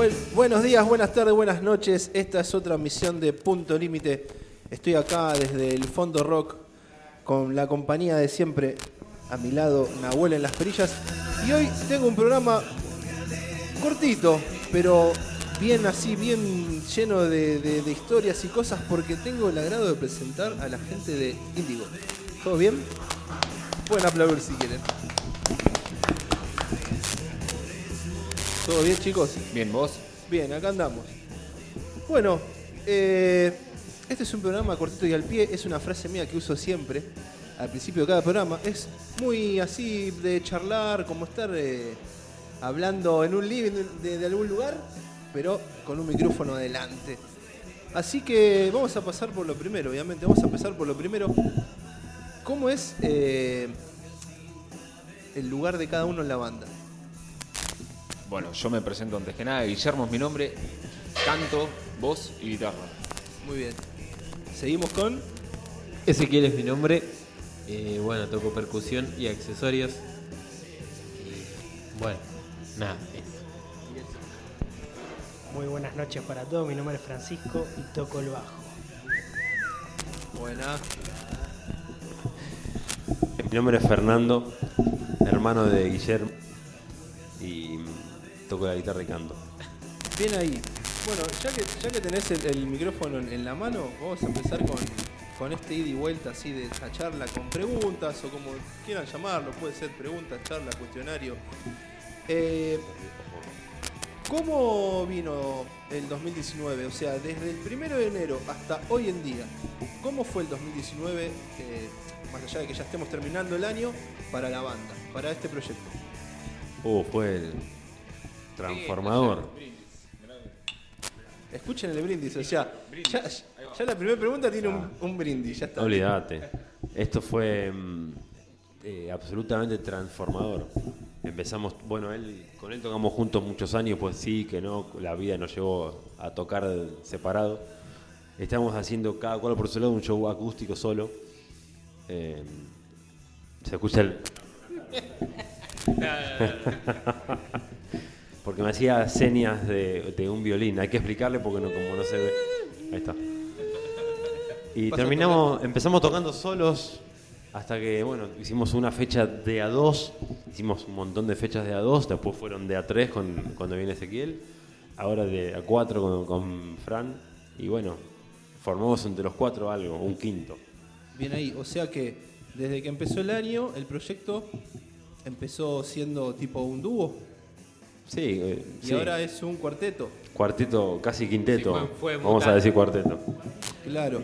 Buen- buenos días, buenas tardes, buenas noches. Esta es otra misión de Punto Límite. Estoy acá desde el Fondo Rock con la compañía de siempre a mi lado, Nahuel en las perillas. Y hoy tengo un programa cortito, pero bien así, bien lleno de historias y cosas, porque tengo el agrado de presentar a la gente de Índigo. ¿Todo bien? Pueden aplaudir si quieren. ¿Todo bien, chicos? Bien, vos. Bien, acá andamos. Bueno, eh, este es un programa cortito y al pie. Es una frase mía que uso siempre al principio de cada programa. Es muy así de charlar, como estar eh, hablando en un living de, de algún lugar, pero con un micrófono adelante. Así que vamos a pasar por lo primero, obviamente. Vamos a empezar por lo primero. ¿Cómo es eh, el lugar de cada uno en la banda? Bueno, yo me presento antes que nada. Guillermo es mi nombre. Canto, voz y guitarra. Muy bien. Seguimos con... Ezequiel es mi nombre. Eh, bueno, toco percusión y accesorios. Y bueno, nada. eso. Muy buenas noches para todos, mi nombre es Francisco y toco el bajo. Buena. Mi nombre es Fernando, hermano de Guillermo toco la guitarra y canto. Bien ahí. Bueno, ya que, ya que tenés el, el micrófono en, en la mano, vamos a empezar con, con este ida y vuelta así de esta charla con preguntas o como quieran llamarlo, puede ser preguntas, charla, cuestionario. Eh, ¿Cómo vino el 2019? O sea, desde el primero de enero hasta hoy en día, ¿cómo fue el 2019, eh, más allá de que ya estemos terminando el año, para la banda, para este proyecto? Uh, fue el transformador. Escuchen el brindis, o sea, ya, ya la primera pregunta tiene un, un brindis, ya está. Olvídate. Esto fue mm, eh, absolutamente transformador. Empezamos, bueno, él, con él tocamos juntos muchos años, pues sí, que no, la vida nos llevó a tocar separado. Estamos haciendo cada cual por su lado un show acústico solo. Eh, se escucha el. porque me hacía señas de, de un violín. Hay que explicarle porque no, como no se ve. Ahí está. Y terminamos, empezamos tocando solos hasta que, bueno, hicimos una fecha de A2, hicimos un montón de fechas de A2, después fueron de A3 con, cuando viene Ezequiel, ahora de A4 con, con Fran, y bueno, formamos entre los cuatro algo, un quinto. Bien ahí, o sea que desde que empezó el año, el proyecto empezó siendo tipo un dúo Sí, eh, y sí. ahora es un cuarteto. cuarteto, casi quinteto, Sí, fue- fue vamos a decir cuarteto. Claro.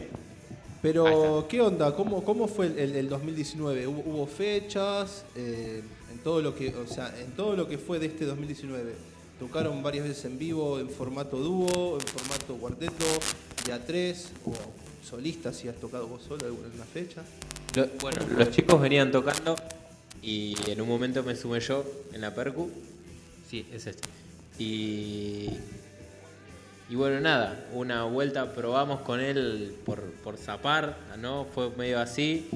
Pero, ¿qué onda? ¿Cómo, cómo fue el, el- el 2019? ¿Hubo, hubo fechas? eh, en todo lo que, o sea, en todo lo que fue de este 2019. ¿Tocaron varias veces en vivo, en formato dúo, en formato cuarteto, de a tres, o solistas si has tocado vos solo en alguna fecha? Lo- bueno, los chicos venían tocando y en un momento me sumé yo en la percu. Sí, es este. Y, y bueno, nada, una vuelta probamos con él por, por zapar, ¿no? Fue medio así.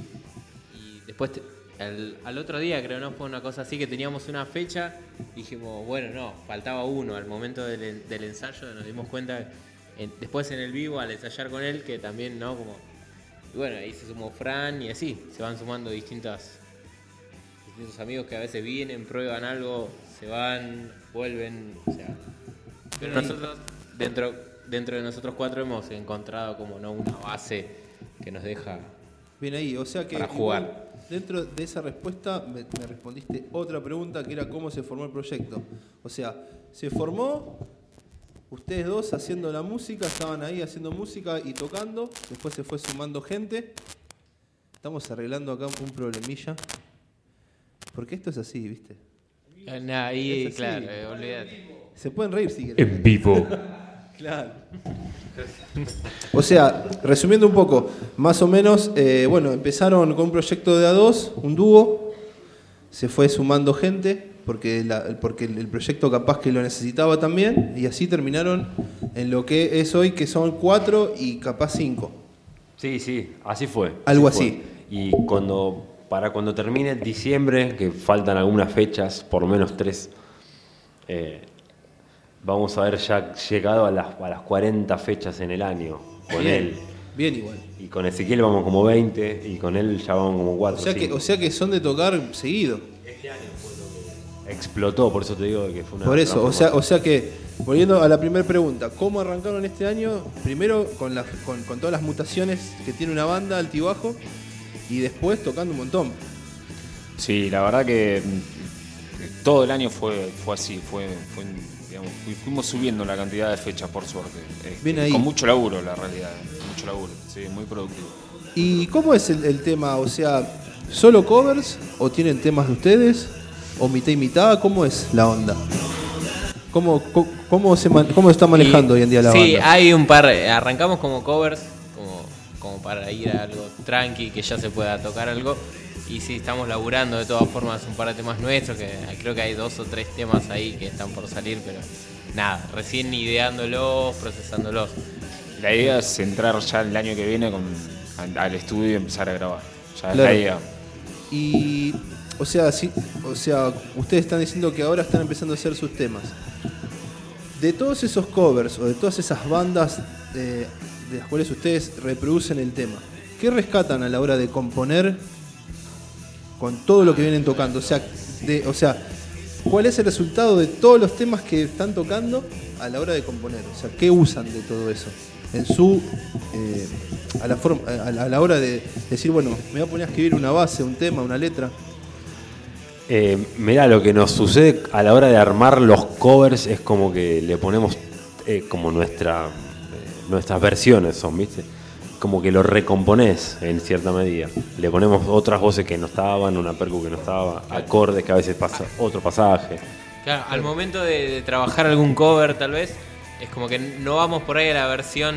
Y después, al, otro día creo, ¿no? Fue una cosa así que teníamos una fecha. Dijimos, bueno, no, faltaba uno. Al momento del, del ensayo nos dimos cuenta, en- después en el vivo, al ensayar con él, que también, ¿no? Como y bueno, ahí se sumó Fran y así, se van sumando distintas, distintos amigos que a veces vienen, prueban algo, se van, vuelven, o sea. Pero nosotros, dentro, dentro de nosotros cuatro hemos encontrado como no una base que nos deja. Bien ahí, o sea que Para igual, jugar. dentro de esa respuesta me, me respondiste otra pregunta que era cómo se formó el proyecto. O sea, se formó ustedes dos haciendo la música, estaban ahí haciendo música y tocando, después se fue sumando gente. Estamos arreglando acá un problemilla. Porque esto es así, ¿viste? Eh, nah, ahí, Es así. claro, eh, olvídate. Se pueden reír si quieren. En vivo. Claro. O sea, resumiendo un poco, más o menos, eh, bueno, empezaron con un proyecto de A2, un dúo, se fue sumando gente, porque, la- porque el proyecto capaz que lo necesitaba también, y así terminaron en lo que es hoy, que son cuatro y capaz cinco. Sí, sí, así fue. Algo fue. así. Y cuando, para cuando termine diciembre, que faltan algunas fechas, por lo menos tres, eh, vamos a haber ya llegado a las, a las 40 fechas en el año con Bien, él. Bien igual. Y con Ezequiel vamos como 20 y con él ya vamos como O 4. sea, que, o sea que son de tocar seguido. Explotó, por eso te digo que fue una. Por eso, o sea, o sea que, volviendo a la primera pregunta, ¿cómo arrancaron este año? Primero con, las- con, con todas las mutaciones que tiene una banda altibajo y después tocando un montón. Sí, la verdad que mm, todo el año fue, fue así, fue, fue, digamos, fu- fuimos subiendo la cantidad de fechas por suerte. Este, ahí. Con mucho laburo, la realidad, mucho laburo, sí, muy productivo. ¿Y cómo es el, el tema? O sea, ¿solo covers o tienen temas de ustedes? ¿O mitad y mitad? ¿Cómo es la onda? ¿Cómo, cómo, cómo se, cómo está manejando Y- hoy en día la sí, banda? hay un par. Arrancamos como covers, como, para ir a algo tranqui, que ya se pueda tocar algo. Y sí, estamos laburando de todas formas un par de temas nuestros, que creo que hay dos o tres temas ahí que están por salir, pero nada, recién ideándolos, procesándolos. La idea es entrar ya el año que viene con, al, estudio y empezar a grabar. Ya es la idea. Y, o sea, sí, o sea, ustedes están diciendo que ahora están empezando a hacer sus temas. De todos esos covers o de todas esas bandas eh, de las cuales ustedes reproducen el tema, ¿qué rescatan a la hora de componer con todo lo que vienen tocando? O sea, de, o sea, ¿cuál es el resultado de todos los temas que están tocando a la hora de componer? O sea, ¿qué usan de todo eso? En su. eh, a, la forma, a, la, hora de decir, bueno, me voy a poner a escribir una base, un tema, una letra. Eh, mirá, lo que nos sucede a la hora de armar los covers es como que le ponemos eh, como nuestra, nuestras versiones son, ¿viste? Como que lo recomponés en cierta medida. Le ponemos otras voces que no estaban, una percu que no estaba, acordes que a veces pasa otro pasaje. Claro, al momento de, trabajar algún cover, tal vez, es como que no vamos por ahí a la versión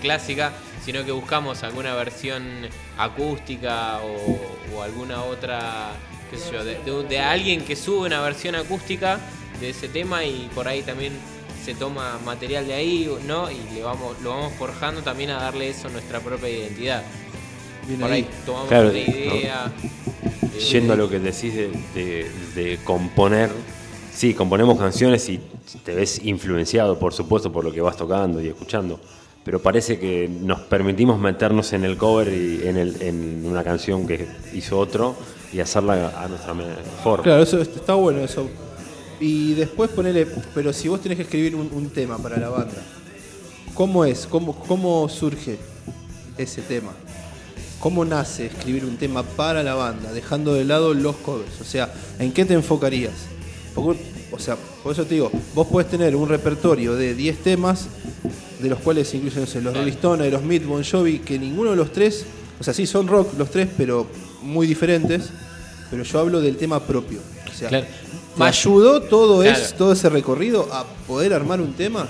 clásica, sino que buscamos alguna versión acústica o, o alguna otra, qué sé yo, de alguien que sube una versión acústica de ese tema y por ahí también se toma material de ahí, ¿no? Y le vamos, lo vamos forjando también a darle eso nuestra propia identidad. Bien por ahí. ahí tomamos Claro, una idea. eh, Yendo a lo que decís de, de- de componer, sí, componemos canciones y te ves influenciado, por supuesto, por lo que vas tocando y escuchando. Pero parece que nos permitimos meternos en el cover y en, el- en una canción que hizo otro y hacerla a nuestra forma. Claro, eso est- está bueno eso. Y después ponele, pero si vos tenés que escribir un, un tema para la banda, ¿cómo es? ¿Cómo, ¿Cómo surge ese tema? ¿Cómo nace escribir un tema para la banda, dejando de lado los covers? O sea, ¿en qué te enfocarías? Porque, o sea, por eso te digo, vos podés tener un repertorio de 10 temas, de los cuales incluyen no sé, los Rolling Stones, los Mid, Bon Jovi, que ninguno de los tres, o sea, sí son rock los tres, pero muy diferentes, pero yo hablo del tema propio. O sea, Claro. ¿Me ayudó todo, Claro. es, todo ese recorrido a poder armar un tema?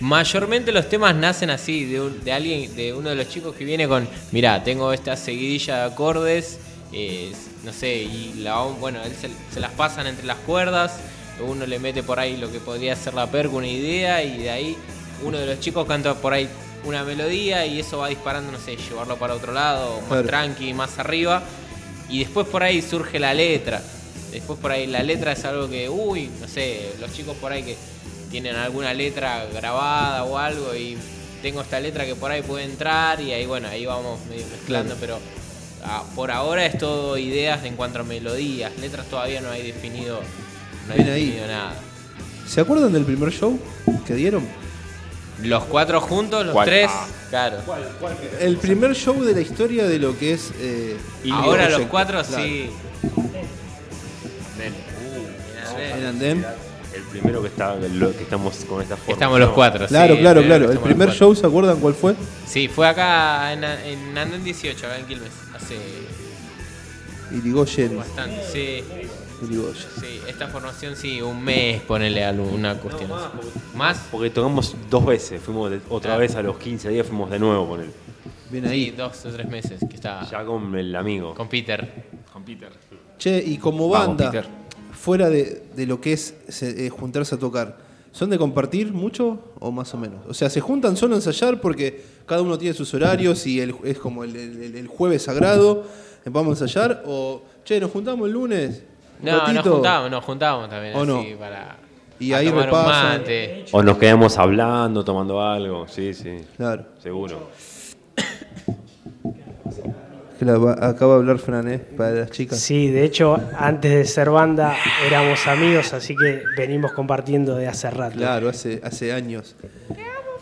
Mayormente los temas nacen así, de, un- de alguien, de uno de los chicos que viene con, mirá, tengo esta seguidilla de acordes, eh, no sé, y la, bueno, él se, se las pasan entre las cuerdas, uno le mete por ahí lo que podría ser la perca, una idea, y de ahí uno de los chicos canta por ahí una melodía y eso va disparando, no sé, llevarlo para otro lado, más Claro. tranqui, más arriba, y después por ahí surge la letra. Después por ahí la letra es algo que, uy, no sé, los chicos por ahí que tienen alguna letra grabada o algo y tengo esta letra que por ahí puede entrar y ahí bueno, ahí vamos medio mezclando, pero ah, por ahora es todo ideas en cuanto a melodías, letras todavía no hay definido, no hay Bien ahí. definido nada. ¿Se acuerdan del primer show que dieron? Los cuatro juntos, los ¿Cuál? tres, Ah. claro. El primer show de la historia de lo que es... eh, Ahora los cuatro claro. sí. Andén. El primero que está, lo que estamos con esta forma. Estamos los cuatro. Claro, sí, claro, claro. El primer show, ¿se acuerdan cuál fue? Sí, fue acá en, en Andén 18, acá en Quilmes, hace Irigoyen. bastante, sí. Irigoyen. Sí, esta formación sí, un mes, ponele alguna cuestión. ¿Más? Porque tocamos dos veces, fuimos de- otra Ah. vez a los 15 días, fuimos de nuevo con él. Bien Sí, ahí. dos o tres meses que está Ya con el amigo. con Peter. Con Peter. Che, y como Vamos, banda, Peter. Fuera de, de lo que es se- eh, juntarse a tocar, ¿son de compartir mucho o más o menos? O sea, ¿se juntan solo a ensayar porque cada uno tiene sus horarios y el- es como el, el- el jueves sagrado, eh, vamos a ensayar? ¿O, che, nos juntamos el lunes? un No, nos ratito? juntábamos, nos juntábamos también ¿O así no? para Y ahí repasan. O nos quedamos hablando, tomando algo. Sí, sí, Claro. seguro. Que la va- acaba de hablar Fran, ¿eh? Para las chicas. Sí, de hecho, antes de ser banda éramos amigos, así que venimos compartiendo de hace rato. Claro, hace, hace años.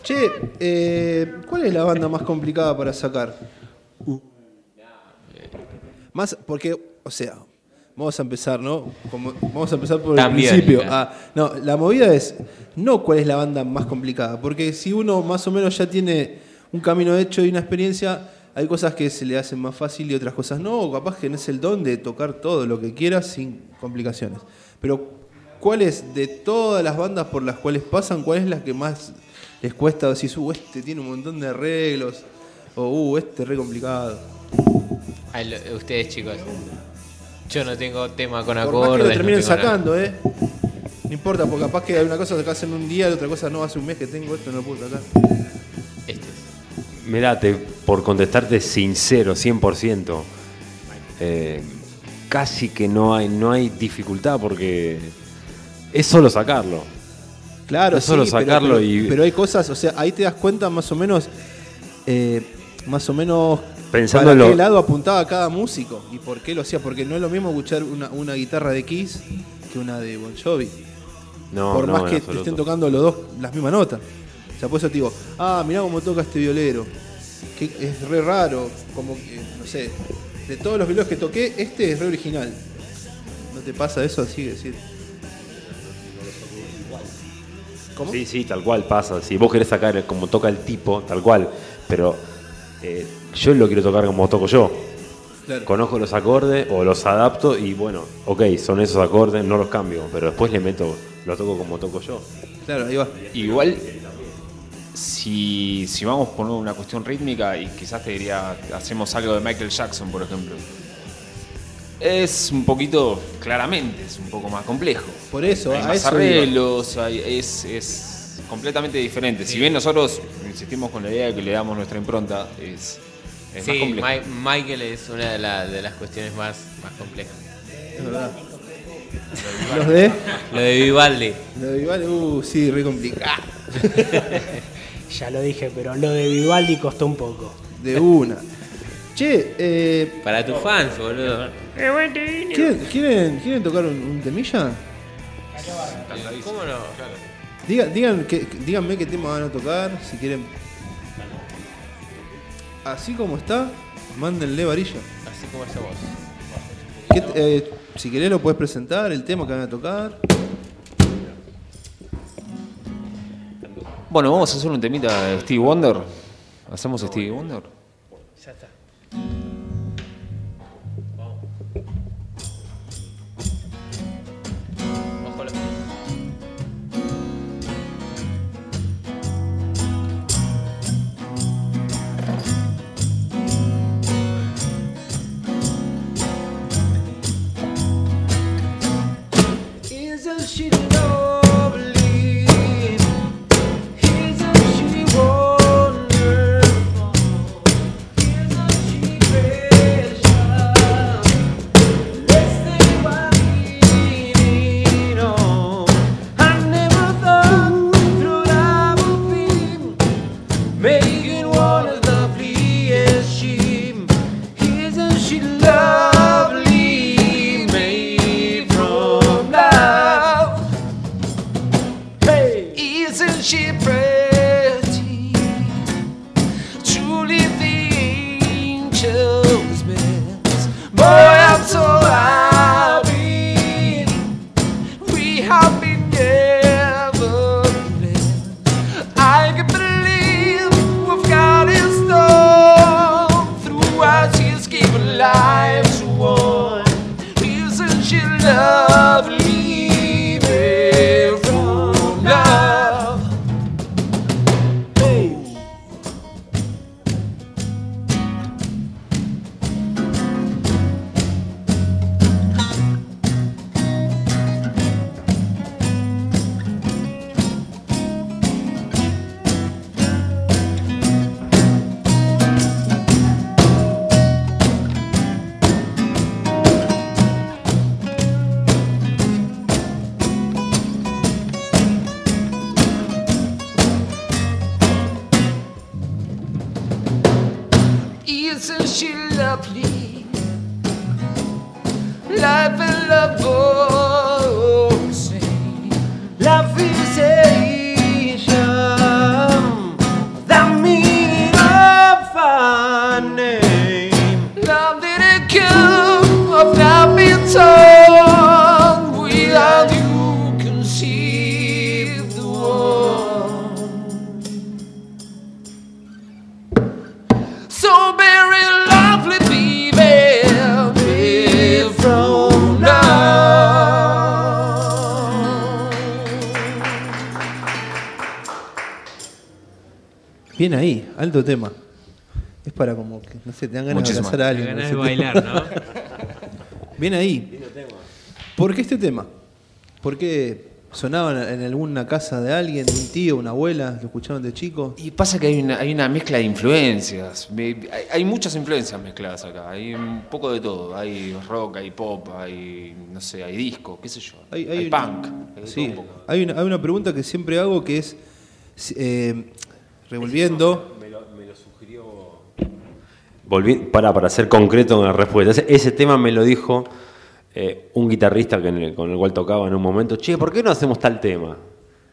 Che, eh, ¿cuál es la banda más complicada para sacar? Más, porque, o sea, vamos a empezar, ¿no? Como- vamos a empezar por También, el principio. claro. Ah, no, la movida es no cuál es la banda más complicada, porque si uno más o menos ya tiene un camino hecho y una experiencia, hay cosas que se le hacen más fácil y otras cosas no, o capaz que no es el don de tocar todo lo que quieras sin complicaciones. Pero, ¿cuál es de todas las bandas por las cuales pasan, cuál es la que más les cuesta decir, uh, este tiene un montón de arreglos, o uh, este es re complicado? Ay, lo- ustedes chicos. Yo no tengo tema con Por más acordes. que lo no terminen nada. sacando, ¿eh? No importa, porque capaz que hay una cosa que hacen un día, la otra cosa no, hace un mes que tengo esto, no lo puedo sacar. Mirá, te- por contestarte sincero, 100%, eh, casi que no hay, no hay dificultad porque es solo sacarlo. Claro, Es solo sí, sacarlo pero, y- pero hay cosas, o sea, ahí te das cuenta más o menos, eh, más o menos Pensando para qué lado apuntaba cada músico y por qué lo hacía, porque no es lo mismo escuchar una, una guitarra de Kiss que una de Bon Jovi. No, por no, más que te estén tocando los dos las mismas notas. O sea, por eso te digo, ah, mirá cómo toca este violero. Que es re raro, como que, no sé, de todos los violeros que toqué, este es re original. ¿No te pasa eso así de decir? ¿Cómo? Sí, sí, tal cual pasa. Si vos querés sacar como toca el tipo, tal cual. Pero eh, yo lo quiero tocar como toco yo. Claro. Conozco los acordes o los adapto y bueno, ok, son esos acordes, no los cambio. Pero después le meto, lo toco como toco yo. Claro, ahí va. Igual, si, si vamos por una cuestión rítmica, y quizás te diría, hacemos algo de Michael Jackson, por ejemplo. Es un poquito, claramente, es un poco más complejo. Por eso, hay a más eso arreglos, hay- es, es completamente diferente. Si bien nosotros insistimos con la idea de que le damos nuestra impronta, es, es más complejo. Mi- Michael es una de, la- de las cuestiones más, más complejas. Es verdad. Los de. Lo de Vivaldi. Los de Vivaldi, uh, sí, re complicado. Ya lo dije, pero lo de Vivaldi costó un poco. De una. Che, eh, Para tus fans, boludo. ¿quieren, quieren, quieren tocar un, un temilla? ¿Cómo no? Diga- digan que, díganme qué tema van a tocar, si quieren. Así como está, mándenle varilla. Así como esa voz. ¿Qué te- eh, si querés lo puedes presentar, el tema que van a tocar. Bueno, vamos a hacer un temita de Stevie Wonder. ¿Hacemos Stevie Wonder? Ya está. Bien ahí, alto tema. Es para como que, no sé, te dan ganas Muchísimas. de abrazar a alguien. ganas con de bailar, tema. ¿no? Bien ahí. ¿Por qué este tema? ¿Por qué sonaban en alguna casa de alguien, de un tío, una abuela, lo escuchaban de chico? Y pasa que hay una, hay una mezcla de influencias. Hay, hay muchas influencias mezcladas acá. Hay un poco de todo. Hay rock, hay pop, hay, no sé, hay disco, qué sé yo. Hay, un- punk. Sí, un poco. hay una, hay una pregunta que siempre hago que es, eh, revolviendo, Volví, para, para ser concreto en la respuesta. Ese, ese tema me lo dijo eh, un guitarrista que el- con el cual tocaba en un momento. Che, ¿por qué no hacemos tal tema?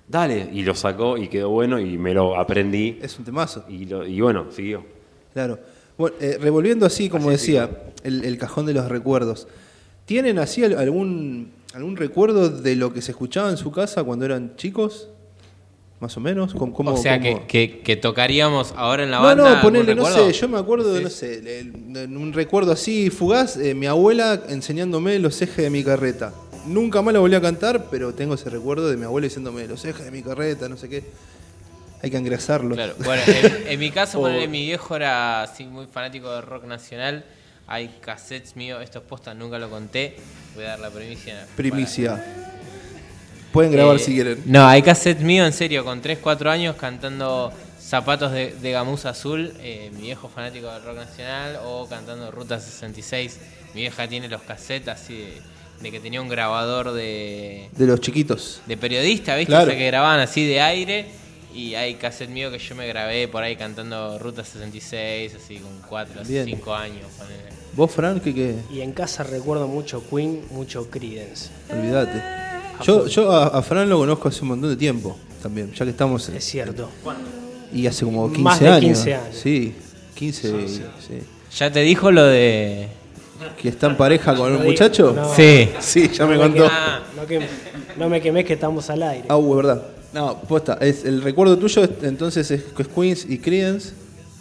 Dale. Y lo sacó y quedó bueno y me lo aprendí. es un temazo. Y, lo- y bueno, siguió. Claro. Bueno, eh, revolviendo así, como decía, el, el cajón de los recuerdos. ¿Tienen así al- algún, algún recuerdo de lo que se escuchaba en su casa cuando eran chicos? Más o menos. ¿Cómo- cómo- o sea, que, cómo- que, que tocaríamos ahora en la No, banda. no, ¿algún ponele, no sé, yo me acuerdo, no sé, en un recuerdo así fugaz, eh, mi abuela enseñándome los ejes de mi carreta. Nunca más la volví a cantar, pero tengo ese recuerdo de mi abuela diciéndome los ejes de mi carreta, no sé qué. Hay que engrasarlo. Claro, bueno, en, en mi caso, O- ponele, mi viejo era así muy fanático de rock nacional. Hay cassettes míos, estos postas nunca lo conté. Voy a dar la primicia. Primicia. Pueden grabar Eh, si quieren. No, hay cassettes míos, en serio, con 3, 4 años cantando Zapatos de, de Gamuza Azul, eh, mi viejo fanático del rock nacional, o cantando Ruta 66. Mi vieja tiene los cassettes así de, de que tenía un grabador de, De los chiquitos. de periodista, ¿viste? Claro. O sea, que grababan así de aire. Y hay cassette mío que yo me grabé por ahí cantando Ruta 66, así con 4 o Bien. 5 años. ponele. ¿Vos, Fran, qué qué? Y en casa recuerdo mucho Queen, mucho Creedence. Olvídate. Yo, yo a, a Fran lo conozco hace un montón de tiempo también, ya que estamos en- Es cierto. Y hace como 15 Más de años. 15 años. Sí, 15, sí. ¿Ya te dijo lo de.? ¿Que está en pareja con No un muchacho? no. Sí. Sí, ya me contó. no, me quemes que estamos al aire. Ah, uh, es verdad. No, posta, es, el recuerdo tuyo es- entonces es, es Queens y Creedence.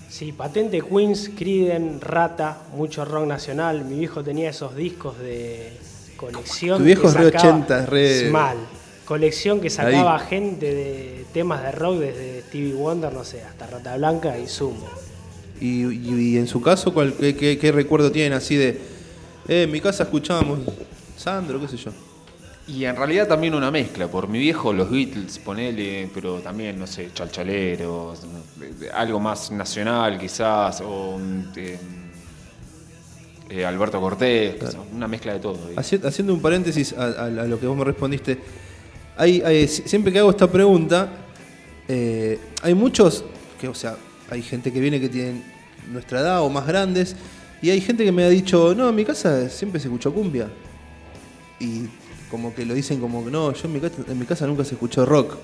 Sí, patente Queens, Creedence, Rata, mucho rock nacional. Mi viejo tenía esos discos de colección. Tu viejo que es re sacaba- 80, es re- Mal. Colección que sacaba Ahí. gente de temas de rock desde Stevie Wonder, no sé, hasta Rata Blanca y Sumo. Y, y- y en su caso, ¿cuál, qué, qué- qué recuerdo tienen así de... Eh, en mi casa escuchábamos Sandro, qué sé yo. Y en realidad también una mezcla. Por mi viejo, los Beatles, ponele, pero también, no sé, chalchaleros, algo más nacional quizás, o eh, eh, Alberto Cortés, una mezcla de todo. Haciendo un paréntesis a, a- a lo que vos me respondiste, hay, hay- si- siempre que hago esta pregunta, eh, hay muchos, que, o sea, hay gente que viene que tienen nuestra edad o más grandes, y hay gente que me ha dicho, no, en mi casa siempre se escuchó cumbia. Y como que lo dicen como que no, yo en mi casa, en mi casa nunca se escuchó rock.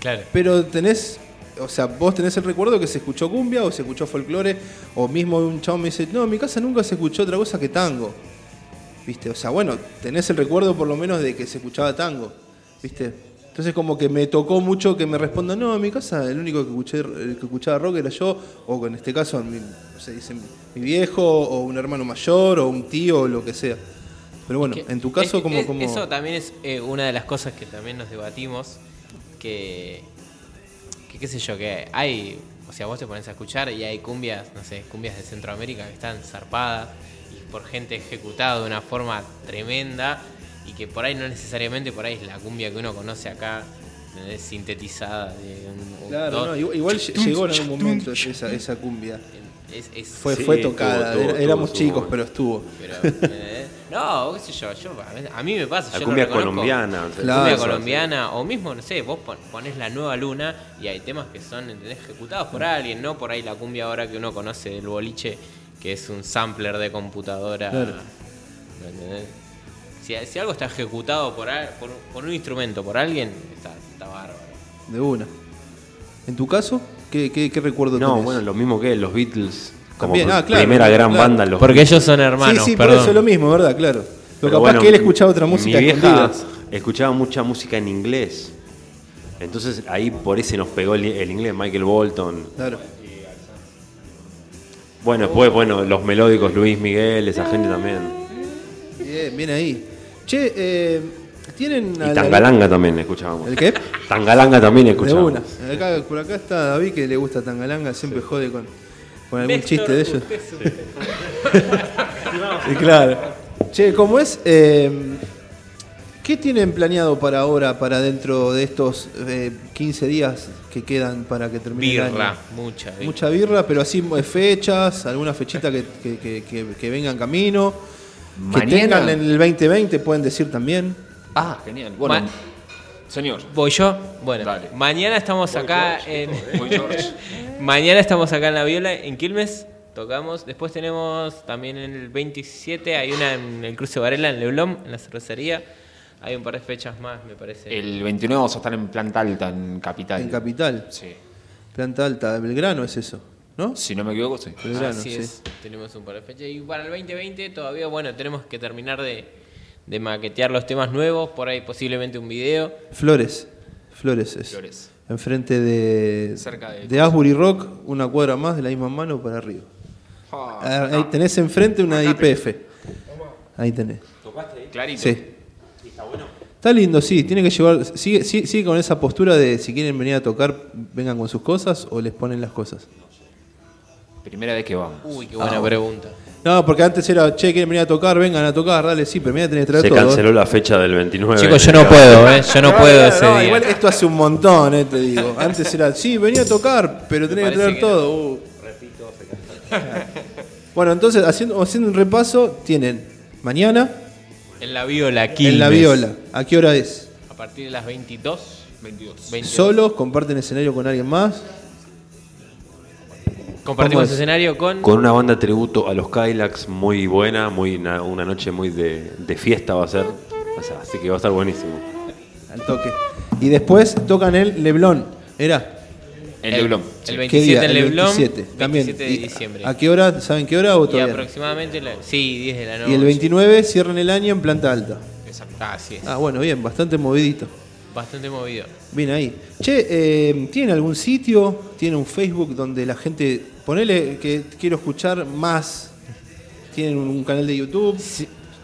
Claro. Pero tenés, o sea, vos tenés el recuerdo que se escuchó cumbia o se escuchó folclore, o mismo un chavo me dice, no, en mi casa nunca se escuchó otra cosa que tango. ¿Viste? O sea, bueno, tenés el recuerdo por lo menos de que se escuchaba tango. ¿Viste? Entonces como que me tocó mucho que me respondan, no, en mi casa el único que, escuché, el que escuchaba rock era yo, o en este caso mi, no sé, dicen, mi viejo, o un hermano mayor, o un tío, o lo que sea. Pero bueno, Que- en tu caso, es- como, es- como... Eso también es eh, una de las cosas que también nos debatimos, que, que qué sé yo, que hay, o sea, vos te pones a escuchar y hay cumbias, no sé, cumbias de Centroamérica que están zarpadas y por gente ejecutada de una forma tremenda y que por ahí no necesariamente por ahí es la cumbia que uno conoce acá, ¿entendés? sintetizada de un, Claro, no, igual, igual lle- llegó en algún momento esa, esa cumbia. es- es- Fue, Sí, fue tocada, estuvo, estuvo, era- éramos estuvo, chicos, pero estuvo. No, qué sé yo, yo a mí me pasa, La yo cumbia reconozco. colombiana. o sea, Claro. cumbia colombiana o mismo, no sé, vos pon- ponés la nueva luna y hay temas que son ¿entendés? ejecutados por alguien, no por ahí la cumbia ahora que uno conoce del boliche que es un sampler de computadora. Claro. ¿me entendés? Si, si algo está ejecutado por, al- por, por un instrumento, por alguien, está, está bárbaro. De una. ¿En tu caso? ¿Qué, qué, qué recuerdo No, tenés? bueno, lo mismo que los Beatles. Como También, ah, claro, primera gran claro. banda. Los Porque ellos son hermanos, sí, sí, por perdón. eso es lo mismo, ¿verdad? Claro. Lo capaz bueno, que él escuchaba otra música Mi vieja escuchaba mucha música en inglés. Entonces ahí por ese nos pegó el, el inglés, Michael Bolton. Claro. Bueno, después, bueno, los melódicos, Luis Miguel, esa gente también. Bien, bien ahí. Che, eh, ¿tienen... Y a la- Tangalanga también escuchábamos. ¿El qué? Tangalanga también De escuchábamos. una. Acá, por acá está David que le gusta Tangalanga, siempre jode con, con algún chiste de ellos. Y claro. Che, ¿cómo es? Eh, ¿Qué tienen planeado para ahora, para dentro de estos eh, 15 días que quedan para que termine el Birra, año? mucha. birra. Mucha birra, pero así eh, fechas, alguna fechita que, que, que, que- que vengan camino. Que tengan en el 2020, pueden decir también. Ah, genial. Bueno, Ma- señor. ¿Voy yo? Bueno, Dale. mañana estamos acá en. Voy, George. mañana estamos acá en La Viola, en Quilmes. Tocamos. Después tenemos también en el 27, hay una en el Cruce Varela, en Leblon, en la cervecería. Hay un par de fechas más, me parece. El 29 vamos a estar en planta alta, en Capital. En Capital, Sí. planta alta, Belgrano es eso, ¿no? Si no me equivoco, sí. Belgrano, Así sí. es, tenemos un par de fechas. Y para el 2020 todavía, bueno, tenemos que terminar de, de maquetear los temas nuevos, por ahí posiblemente un video. Flores, Flores es. Flores. Enfrente de, Cerca de- de Asbury Rock, una cuadra más de la misma mano para arriba. Ah, Ahí tenés enfrente una IPF. Ahí tenés. Clarito. Sí. Está lindo, sí. Tiene que llevar. Sigue, sigue, sigue con esa postura de si quieren venir a tocar, vengan con sus cosas o les ponen las cosas. Primera vez que vamos. Uy, qué buena pregunta. No, porque antes era, che, quieren venir a tocar, vengan a tocar, dale, sí, pero mira, tenés que traer Se todo. canceló la fecha del 29. Chicos, yo no puedo, ¿eh? Yo no No, puedo ese no, día. Igual esto hace un montón, eh, te digo. Antes era, sí, venía a tocar, pero tenés que traer que todo. Uh. Bueno, entonces, haciendo, haciendo un repaso, tienen mañana En la Viola, en Quilmes. la viola. ¿A qué hora es? A partir de las 22. 22. 22. ¿Solos? ¿Comparten escenario con alguien más? Compartimos escenario con... Con una banda tributo a los Kylax muy buena, muy una, una noche muy de, de fiesta va a ser. O sea, así que va a estar buenísimo. Al toque. Y después tocan el Leblon. ¿Era? En Leblon. El ¿Qué 27 día? en El Leblon. 27. También. 27 de ¿Y diciembre. ¿A qué hora? ¿Saben qué hora o y todavía? no? aproximadamente... la- sí, 10 de la noche. Y el 29 cierran el año en planta alta. Exacto. Así es. Ah, bueno, bien, bastante movidito. Bastante movido. Bien ahí. Che, eh, ¿tienen algún sitio? ¿Tienen un Facebook donde la gente... Ponele que quiero escuchar más. ¿Tienen un canal de YouTube?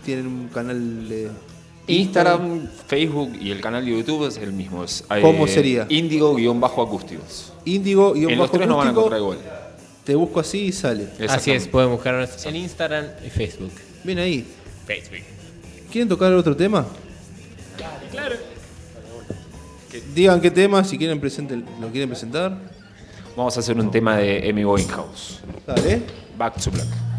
¿Tienen un canal de... Instagram, Facebook y el canal de YouTube es el mismo. Es, eh, ¿Cómo sería? Índigo-acústicos. Índigo y En los bajo tres nos van a encontrar igual. Te busco así y sale. Así es, pueden buscarnos en Instagram y Facebook. Bien ahí. Facebook. ¿Quieren tocar otro tema? Claro. Digan qué tema, si quieren presenten, lo quieren presentar. Vamos a hacer un tema de Amy Winehouse. Dale. Back to Black.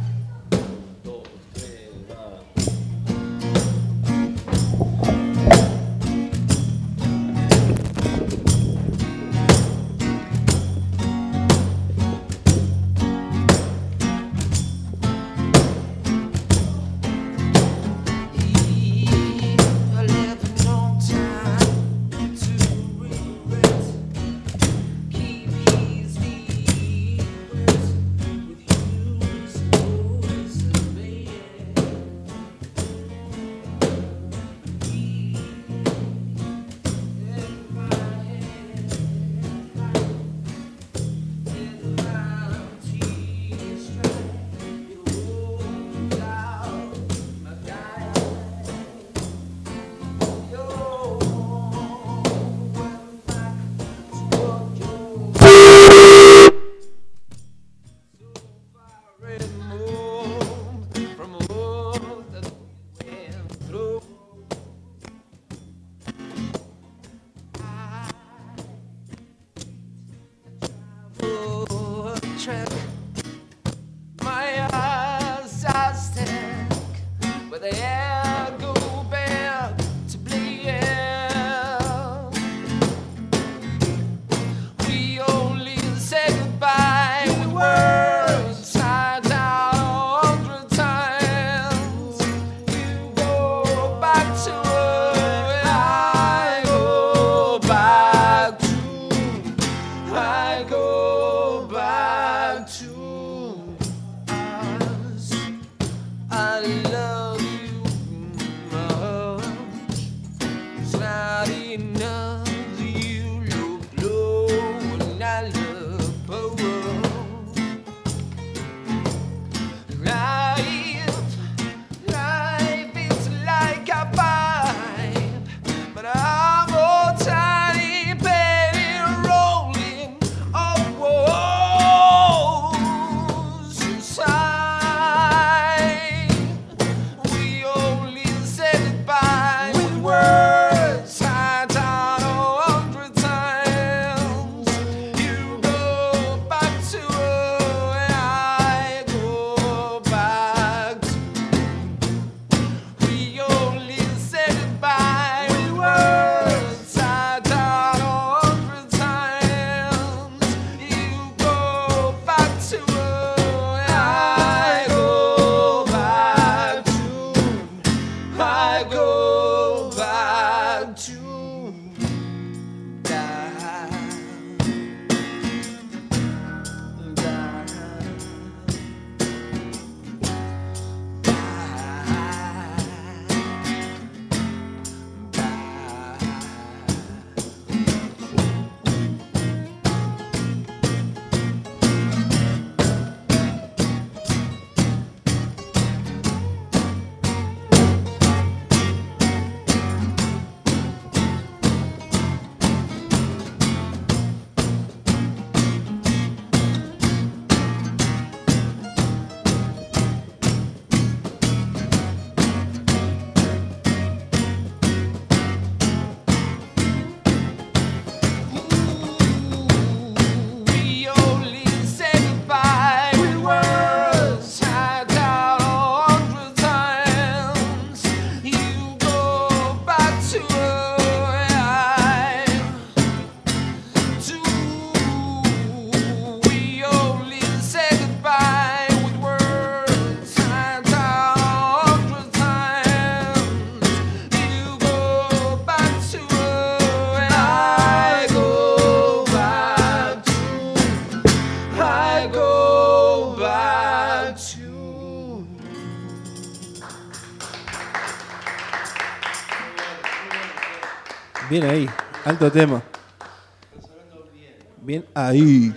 Bien ahí, alto tema. Bien ahí.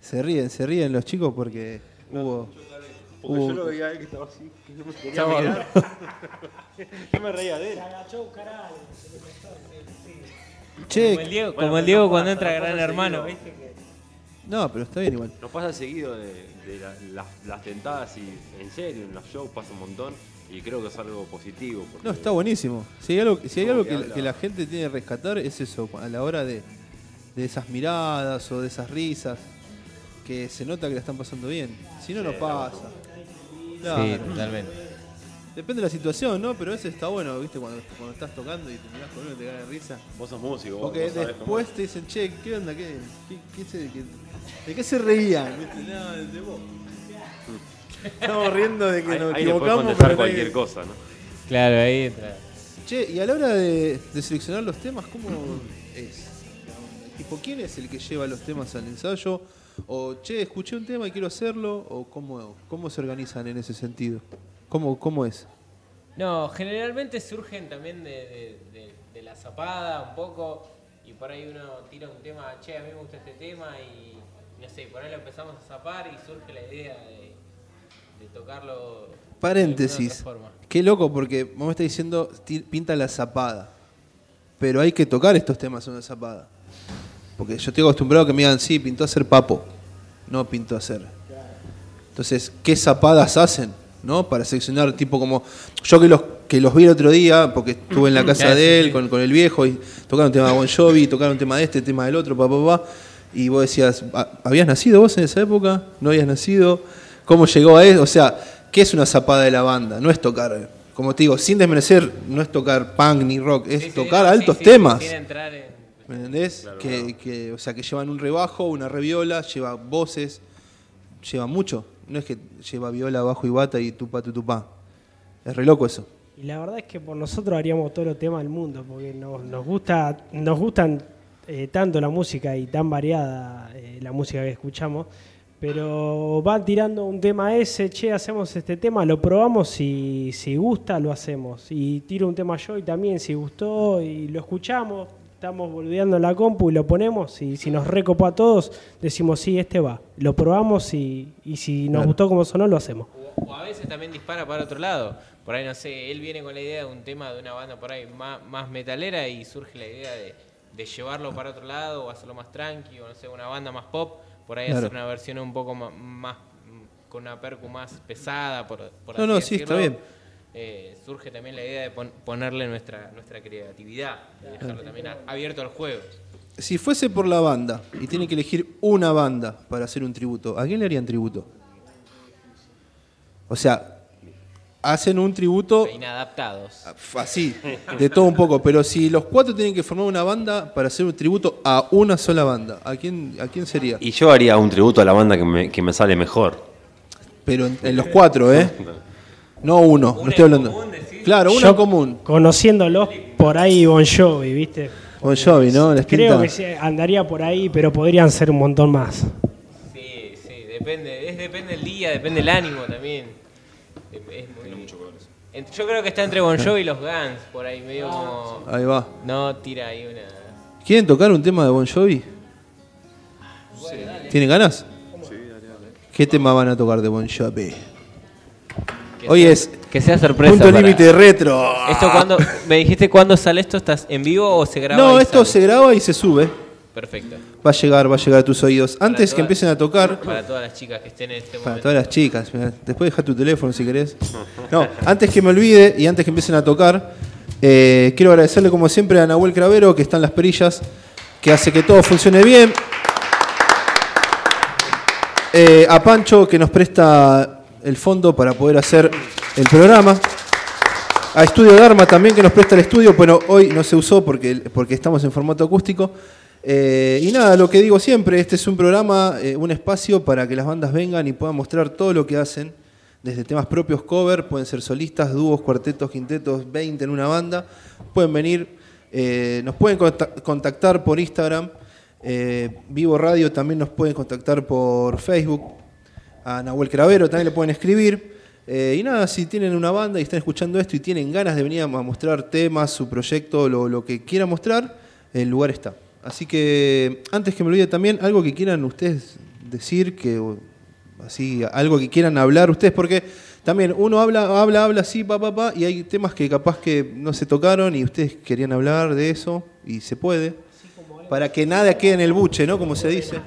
Se ríen, se ríen los chicos porque hubo. Porque hubo- yo lo veía a él que estaba así, que no me quería mirar. yo me reía de él. Che, Como el Diego, Bueno, como el pero Diego no cuando pasa, entra no Gran Hermano, seguido. ¿viste? Que- no, pero está bien igual. Nos pasa seguido de, de la- las, las tentadas y en serio, en los shows pasa un montón y creo que es algo positivo. porque- No, está buenísimo. Si hay algo, si hay Como algo que que, habla- que la gente tiene que rescatar es eso, a la hora de, de esas miradas o de esas risas, que se nota que la están pasando bien. Si no, no pasa. Claro. Sí, totalmente. Depende de la situación, ¿no? Pero a veces está bueno, ¿viste? Cuando, cuando estás tocando y te mirás con uno y te cae de risa. Vos sos músico, vos, Porque vos sabés cómo después te dicen, che, ¿qué onda? ¿Qué, qué, qué se- qué- ¿De qué se reían? ¿Viste? No, de vos. Estamos riendo de que Ahí, nos ahí equivocamos. contestar pero cualquier cosa, ¿no? Claro, ahí entra. Che, y a la hora de, de seleccionar los temas, ¿cómo es? Tipo, ¿quién es el que lleva los temas al ensayo? O, che, escuché un tema y quiero hacerlo, o cómo, cómo se organizan en ese sentido? ¿Cómo, cómo es? No, generalmente surgen también de, de- de- de la zapada un poco y por ahí uno tira un tema, che, a mí me gusta este tema y no sé, por ahí lo empezamos a zapar y surge la idea de, de tocarlo. Paréntesis. Qué loco, porque vos me estás diciendo, pinta la zapada. Pero hay que tocar estos temas en una zapada. Porque yo estoy acostumbrado a que me digan, sí, pintó a hacer papo. No pintó a hacer. Entonces, ¿qué zapadas hacen? ¿No? Para seleccionar, tipo como. Yo que los, que los vi el otro día, porque estuve en la casa de él con, con el viejo, y tocaron un tema de Bon Jovi, tocaron un tema de este, tema del otro, pa, pa, pa. Y vos decías, "¿Ha- ¿habías nacido vos en esa época? ¿No habías nacido? ¿Cómo llegó a eso? O sea, ¿qué es una zapada de la banda? No es tocar, como te digo, sin desmerecer, no es tocar punk ni rock, es Sí, sí, tocar sí, altos sí, temas. Entrar en. ¿Me entendés? que, que, o sea, que llevan un rebajo, una reviola, lleva voces, lleva mucho. No es que lleva viola, bajo y bata y tupa, tu, tupá. Es re loco eso. Y la verdad es que por nosotros haríamos todos los temas del mundo, porque nos, nos gusta, nos gustan eh, tanto la música y tan variada eh, la música que escuchamos, pero van tirando un tema ese, che, hacemos este tema, lo probamos y si gusta lo hacemos. Y tiro un tema yo y también si gustó y lo escuchamos, estamos boludeando en la compu y lo ponemos y si nos recopó a todos, decimos sí, este va. Lo probamos y, y si nos Claro. gustó como sonó, lo hacemos. O, o a veces también dispara para otro lado. Por ahí, no sé, él viene con la idea de un tema de una banda por ahí más, más metalera y surge la idea de, de llevarlo para otro lado o hacerlo más tranqui o no sé, una banda más pop. Por ahí Claro. hacer una versión un poco más, con una percu más pesada, por, por No, así no, sí, está bien. Eh, surge también la idea de pon- ponerle nuestra, nuestra creatividad, de dejarlo también abierto al juego. Si fuese por la banda y tiene que elegir una banda para hacer un tributo, ¿a quién le harían tributo? O sea, hacen un tributo Inadaptados. así, de todo un poco, pero si los cuatro tienen que formar una banda para hacer un tributo a una sola banda, ¿a quién, a quién sería? Y yo haría un tributo a la banda que me, que me sale mejor. Pero en, en los cuatro, ¿eh? No uno, no estoy hablando. común. Claro, una Yo, común. Conociéndolos, por ahí Bon Jovi, ¿viste? Bon Jovi, ¿no? Les Creo pinta. que andaría por ahí, pero podrían ser un montón más. Sí, sí, depende, es, depende del día, depende del ánimo también. Es muy- Ent- Yo creo que está entre Bon Jovi y los Guns, por ahí medio como... Ahí va. No, tira ahí una... ¿Quieren tocar un tema de Bon Jovi? ¿Tienen ganas? ¿Qué tema van a tocar de Bon Jovi? Que Hoy sea- es Que sea sorpresa. punto para- límite retro. ¿Esto cuándo, me dijiste cuándo sale esto? ¿Estás en vivo o se graba? No, y esto se graba y se sube. Perfecto. Va a llegar, va a llegar a tus oídos. Antes que empiecen a tocar, Para todas las chicas que estén en este para momento. todas las chicas, después deja tu teléfono si querés. No, antes que me olvide y antes que empiecen a tocar, eh, quiero agradecerle como siempre a Nahuel Cravero, que está en las perillas, que hace que todo funcione bien. Eh, a Pancho, que nos presta el fondo para poder hacer el programa. A Estudio Dharma también, que nos presta el estudio. Bueno, hoy no se usó porque, porque estamos en formato acústico. Eh, y nada, lo que digo siempre, este es un programa, eh, un espacio para que las bandas vengan y puedan mostrar todo lo que hacen, desde temas propios cover, pueden ser solistas, dúos, cuartetos, quintetos, 20 en una banda, pueden venir, eh, nos pueden conta- contactar por Instagram, Vivo Radio también nos pueden contactar por Facebook, a Nahuel Cravero también le pueden escribir, y nada, si tienen una banda y están escuchando esto y tienen ganas de venir a mostrar temas, su proyecto, lo que quieran mostrar, el lugar está. Así que, antes que me olvide también, algo que quieran ustedes decir, que así, algo que quieran hablar ustedes, porque también uno habla, habla, habla así, pa, pa, pa, y hay temas que capaz que no se tocaron y ustedes querían hablar de eso, y se puede, para que nada quede en el buche, ¿no? Como se dice.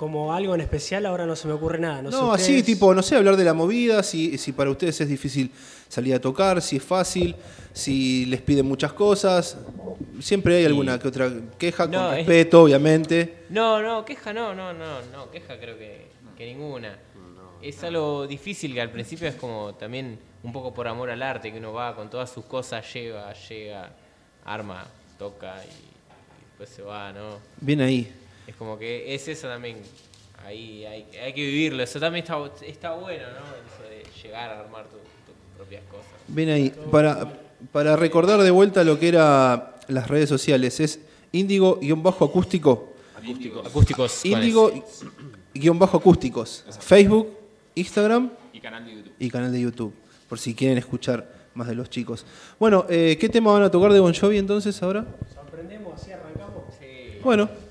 Como algo en especial, ahora no se me ocurre nada. No, sé No, así, ustedes. tipo, no sé, hablar de la movida, si, si para ustedes es difícil salir a tocar, si es fácil, si les piden muchas cosas. Siempre hay alguna que otra queja, No, con es- respeto, obviamente. No, no, queja no, no, no, no, queja creo que, que ninguna. Es algo difícil que al principio es como también un poco por amor al arte, que uno va con todas sus cosas, lleva, llega, arma, toca y, y después se va, ¿no? Bien ahí. Es como que es eso también, ahí hay, hay que vivirlo, eso también está, está bueno, ¿no? Eso de llegar a armar tus propias cosas. Bien ahí. Para, para recordar de vuelta lo que era las redes sociales, es índigo-acústico. Acústicos. con Índigo-acústicos. Facebook, Instagram Y canal de YouTube. y canal de YouTube, por si quieren escuchar más de los chicos. Bueno, eh, ¿qué tema van a tocar de Bon Jovi entonces ahora? Sorprendemos, así arrancamos. Bueno.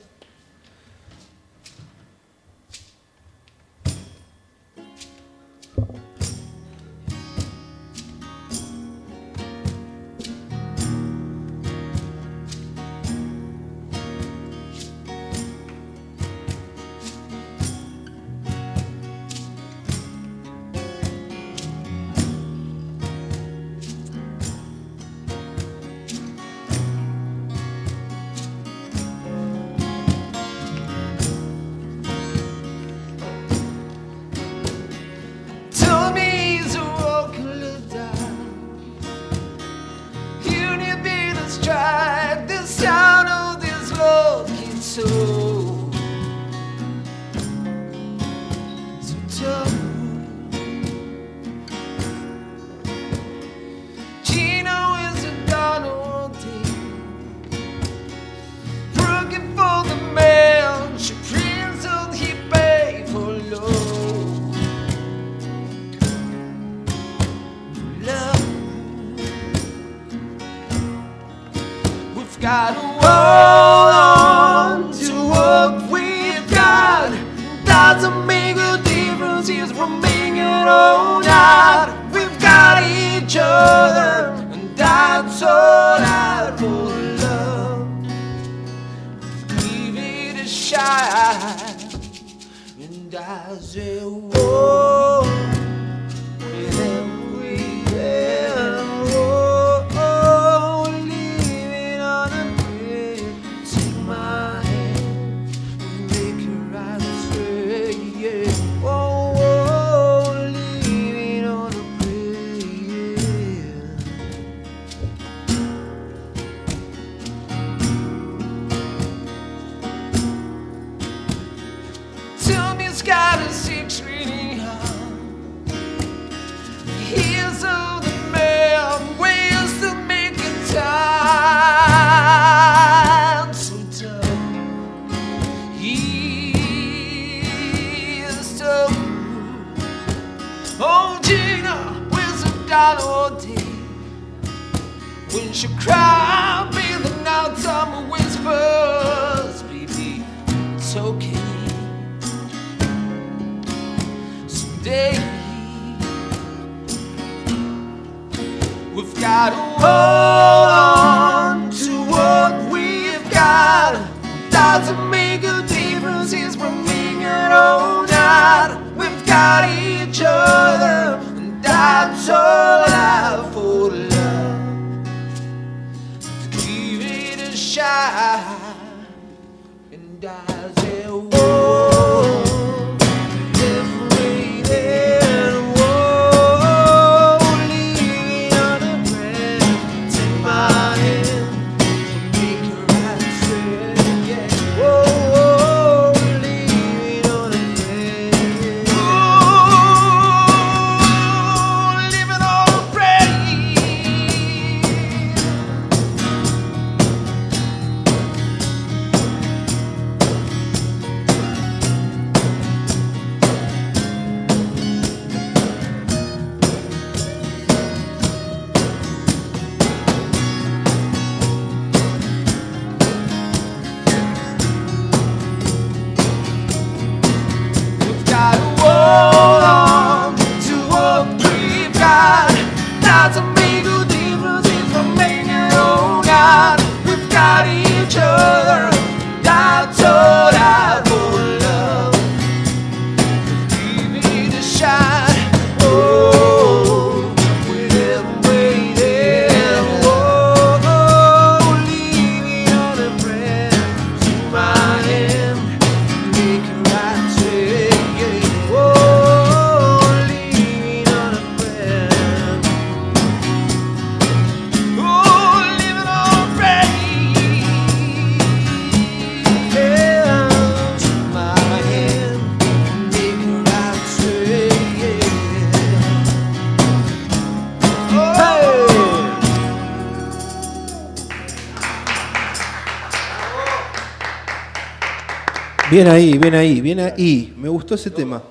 Bien ahí, bien ahí, bien ahí. Me gustó ese tema.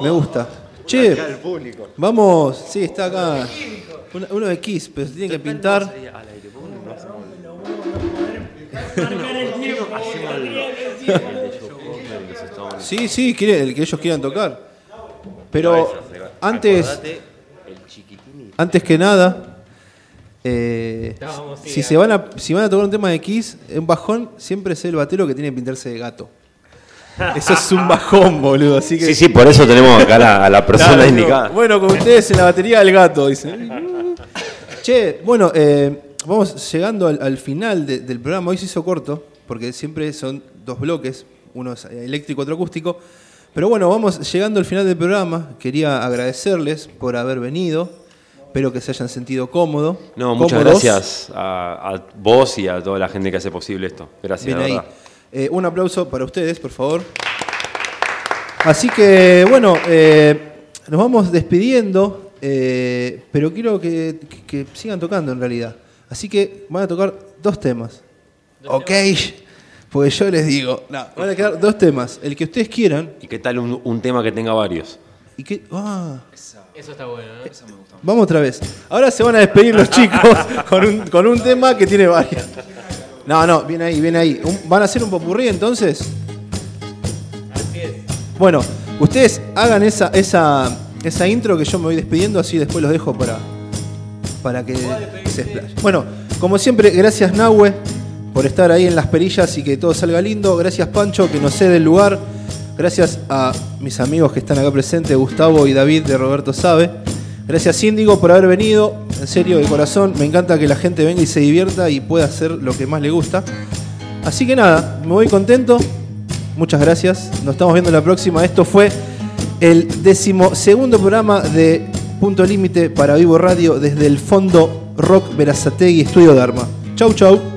Me gusta. Che, vamos, sí, está acá. Uno, de Kiss, pero se tiene que pintar. Sí, sí, el que ellos quieran tocar. Pero antes, antes que nada, eh, si, se van a, si van a tocar un tema de Kiss, un bajón siempre es el batero que tiene que pintarse de gato. Eso es un bajón, boludo. Así que, Sí, sí, por eso tenemos acá a la, a la persona Claro, indicada. no. Bueno, con ustedes en la batería del gato, dice. Che, bueno, eh, vamos llegando al, al final de- del programa. Hoy se hizo corto, porque siempre son dos bloques, uno es eléctrico, otro acústico. Pero bueno, vamos llegando al final del programa. Quería agradecerles por haber venido. Espero que se hayan sentido cómodo. No, muchas cómodos. gracias a, a vos y a toda la gente que hace posible esto. Gracias, Bien ahí. verdad. Eh, un aplauso para ustedes, por favor. Así que, bueno, eh, nos vamos despidiendo, eh, pero quiero que, que- que sigan tocando en realidad. Así que van a tocar dos temas. ok, porque yo les digo, no, van a quedar dos temas, el que ustedes quieran. ¿Y qué tal un, un tema que tenga varios? Y que, ah, Eso está bueno, ¿no? vamos otra vez. Ahora se van a despedir los chicos con un, con un tema que tiene varios. No, no, bien ahí, bien ahí. ¿Van a hacer un popurrí entonces? Así es. Bueno, ustedes hagan esa, esa, esa intro que yo me voy despidiendo, así después los dejo para, para que se explayen. Bueno, como siempre, gracias Nahue por estar ahí en las perillas y que todo salga lindo. Gracias Pancho que nos cede el lugar. Gracias a mis amigos que están acá presentes, Gustavo y David de Roberto Sabe. Gracias Índigo por haber venido. En serio, de corazón, me encanta que la gente venga y se divierta y pueda hacer lo que más le gusta. Así que nada, me voy contento. Muchas gracias. Nos estamos viendo la próxima. Esto fue el decimosegundo programa de Punto Límite para Vivo Radio desde el Fondo Rock Verazategui Estudio Dharma. Chau, chau.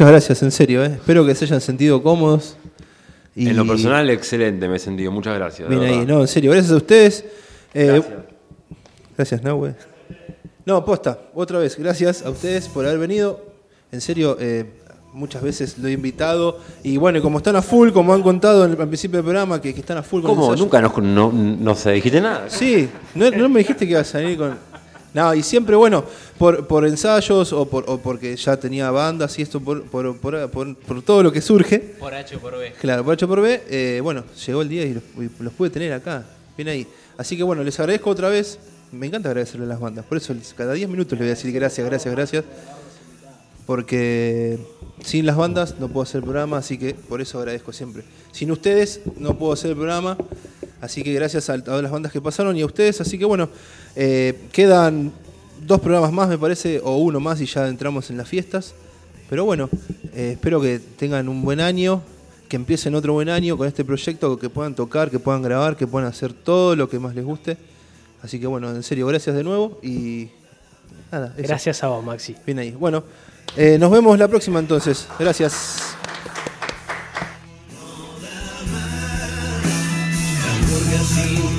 Muchas gracias, en serio. ¿eh? Espero que se hayan sentido cómodos. Y En lo personal, excelente, me he sentido. Muchas gracias. Bien ahí, no, en serio, gracias a ustedes. Eh, Gracias. Gracias, Nahue. No, posta, otra vez, gracias a ustedes por haber venido. En serio, eh, muchas veces lo he invitado. Y bueno, como están a full, como han contado al principio del programa, que, que están a full con ¿Cómo? Nunca nos, no, no se dijiste nada. Sí, no, no me dijiste que ibas a salir con. No, y siempre, bueno, por, por ensayos o, por, o porque ya tenía bandas y esto, por, por, por, por- todo lo que surge. Por H o por B. Claro, por H por B, eh, bueno, llegó el día y los, y los pude tener acá, bien ahí. Así que bueno, les agradezco otra vez. Me encanta agradecerle a las bandas, por eso cada 10 minutos les voy a decir gracias, gracias, gracias. Porque sin las bandas no puedo hacer el programa, así que por eso agradezco siempre. Sin ustedes no puedo hacer el programa, así que gracias a todas las bandas que pasaron y a ustedes. Así que bueno, eh, quedan dos programas más, me parece, o uno más y ya entramos en las fiestas. Pero bueno, eh, espero que tengan un buen año, que empiecen otro buen año con este proyecto, que puedan tocar, que puedan grabar, que puedan hacer todo lo que más les guste. Así que bueno, en serio, gracias de nuevo y nada. eso. Gracias a vos, Maxi. Bien ahí. Bueno, eh, nos vemos la próxima entonces. Gracias. Brasil.